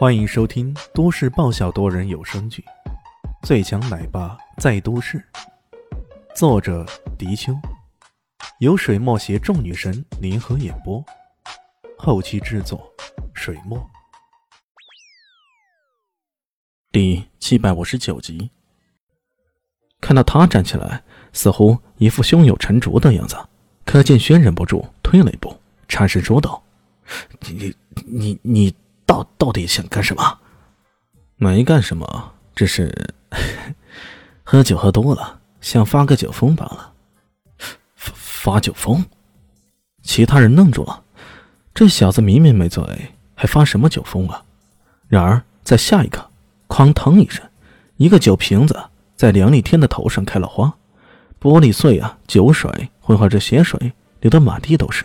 欢迎收听都市爆笑多人有声剧《最强奶爸在都市》，作者：迪秋，由水墨携众女神联合演播，后期制作：水墨。第七百五十九集，看到他站起来，似乎一副胸有成竹的样子，柯建轩忍不住退了一步，颤声说道：“你、你、你。”到到底想干什么？没干什么，只是 喝酒喝多了，想发个酒疯罢了。发发酒疯？其他人愣住了。这小子明明没醉，还发什么酒疯啊？然而在下一刻，哐当一声，一个酒瓶子在梁立天的头上开了花，玻璃碎啊，酒水混合着血水流得满地都是。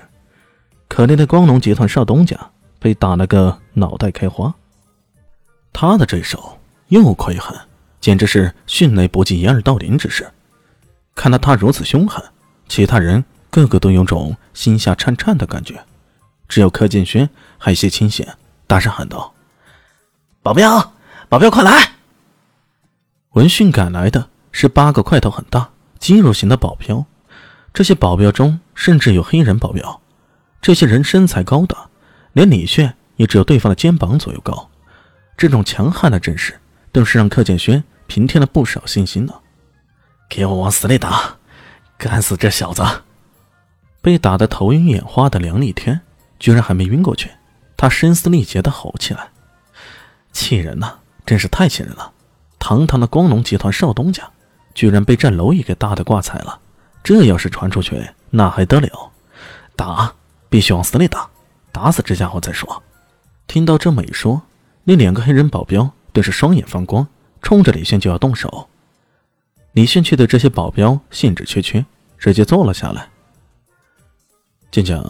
可怜的光荣集团少东家。被打了个脑袋开花。他的这手又快又狠，简直是迅雷不及掩耳盗铃之势。看到他如此凶狠，其他人个个都有种心下颤颤的感觉。只有柯建轩还些清醒，大声喊道：“保镖，保镖，快来！”闻讯赶来的是八个块头很大、肌肉型的保镖。这些保镖中甚至有黑人保镖。这些人身材高大。连李炫也只有对方的肩膀左右高，这种强悍的阵势，顿时让柯建轩平添了不少信心呢。给我往死里打，干死这小子！被打得头晕眼花的梁立天，居然还没晕过去，他声嘶力竭地吼起来：“气人呐，真是太气人了！堂堂的光荣集团少东家，居然被这蝼蚁给打得挂彩了，这要是传出去，那还得了？打，必须往死里打！”打死这家伙再说。听到这么一说，那两个黑人保镖顿时双眼放光，冲着李炫就要动手。李炫却对这些保镖兴致缺缺，直接坐了下来。静静，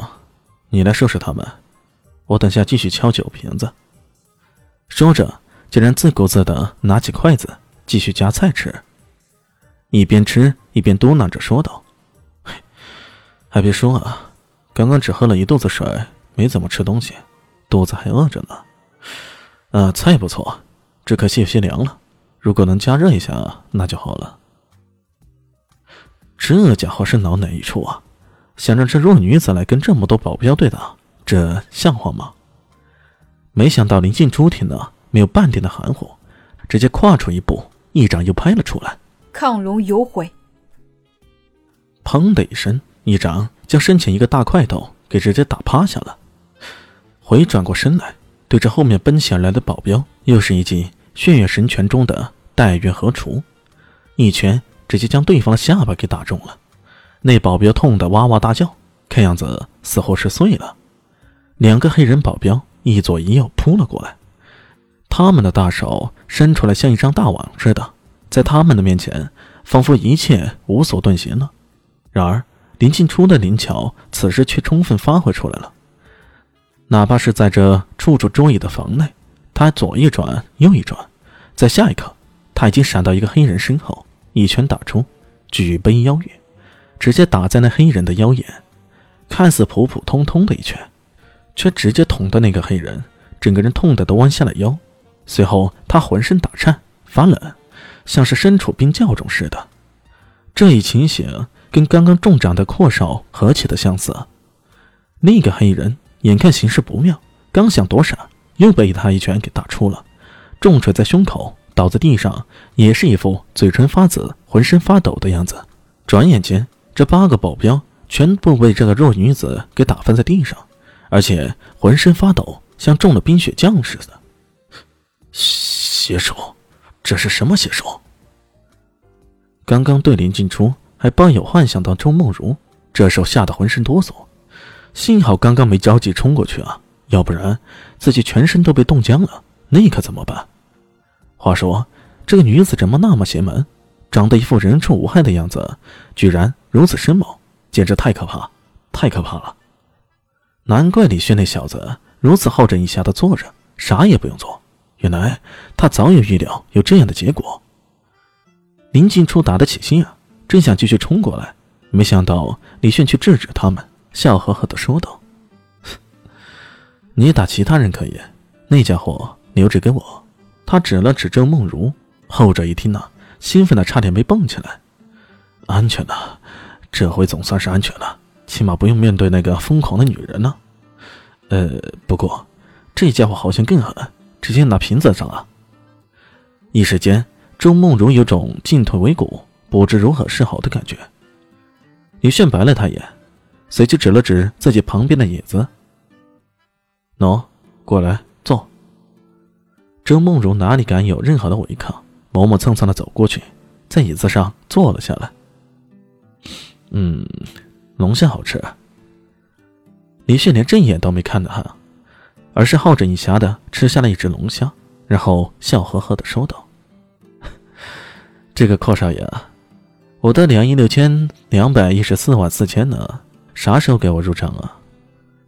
你来收拾他们，我等下继续敲酒瓶子。说着，竟然自顾自的拿起筷子继续夹菜吃，一边吃一边嘟囔着说道：“还别说啊，刚刚只喝了一肚子水。”没怎么吃东西，肚子还饿着呢。啊，菜不错，只可惜有些凉了。如果能加热一下，那就好了。这家伙是脑哪一出啊？想让这弱女子来跟这么多保镖对打，这像话吗？没想到林静初听了，没有半点的含糊，直接跨出一步，一掌又拍了出来。亢龙有悔！砰的一声，一掌将身前一个大块头给直接打趴下了。回转过身来，对着后面奔袭而来的保镖，又是一记《血月神拳》中的待月河除，一拳直接将对方的下巴给打中了。那保镖痛得哇哇大叫，看样子似乎是碎了。两个黑人保镖一左一右扑了过来，他们的大手伸出来像一张大网似的，在他们的面前，仿佛一切无所遁形了。然而临近初的灵巧，此时却充分发挥出来了。哪怕是在这处处桌椅的房内，他左一转右一转，在下一刻，他已经闪到一个黑人身后，一拳打出，举杯邀月，直接打在那黑人的腰眼。看似普普通通的一拳，却直接捅得那个黑人整个人痛得都弯下了腰。随后，他浑身打颤发冷，像是身处冰窖中似的。这一情形跟刚刚中掌的阔少何其的相似。那个黑人。眼看形势不妙，刚想躲闪，又被他一拳给打出了，重锤在胸口，倒在地上，也是一副嘴唇发紫、浑身发抖的样子。转眼间，这八个保镖全部被这个弱女子给打翻在地上，而且浑身发抖，像中了冰雪降似的。邪手，这是什么邪手？刚刚对林静初还抱有幻想的周梦如，这时候吓得浑身哆嗦。幸好刚刚没着急冲过去啊，要不然自己全身都被冻僵了，那可怎么办？话说这个女子怎么那么邪门，长得一副人畜无害的样子，居然如此深谋，简直太可怕，太可怕了！难怪李轩那小子如此好整以暇的坐着，啥也不用做。原来他早有预料有这样的结果。林静初打得起心啊，正想继续冲过来，没想到李炫却制止他们。笑呵呵的说道：“ 你打其他人可以，那家伙留着给我。他指了指周梦如，后者一听呢，兴奋的差点没蹦起来。安全了，这回总算是安全了，起码不用面对那个疯狂的女人了。呃，不过这家伙好像更狠，直接拿瓶子上了。一时间，周梦如有种进退维谷、不知如何是好的感觉。李炫白了他一眼，随即指了指自己旁边的椅子：“喏，过来坐。”周梦茹哪里敢有任何的违抗，磨磨蹭蹭的走过去，在椅子上坐了下来。嗯，龙虾好吃。李迅连正眼都没看他，而是好整以暇的吃下了一只龙虾，然后笑呵呵的说道：“ 这个寇少爷，我的两亿六千两百一十四万四千呢？啥时候给我入账啊？”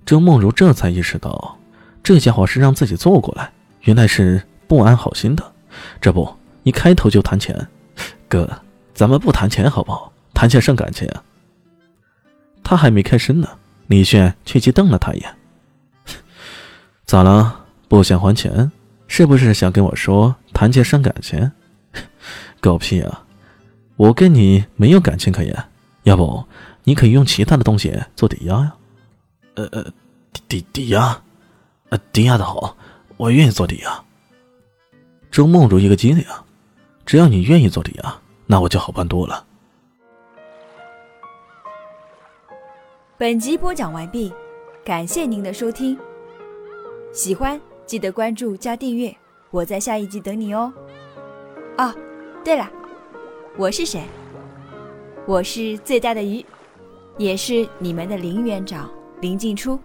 周梦如这才意识到，这家伙是让自己坐过来。原来是不安好心的，这不，一开头就谈钱，哥，咱们不谈钱好不好？谈钱伤感情啊。他还没开声呢，李炫却急瞪了他一眼。咋了？不想还钱？是不是想跟我说谈钱伤感情？狗屁啊！我跟你没有感情可言，要不你可以用其他的东西做抵押呀？呃呃，抵抵抵押？呃，抵押的好。我愿意做抵押。周梦如一个机灵，只要你愿意做抵押，那我就好办多了。本集播讲完毕，感谢您的收听。喜欢记得关注加订阅，我在下一集等你哦。哦，对了，我是谁？我是最大的鱼，也是你们的林园长林静初。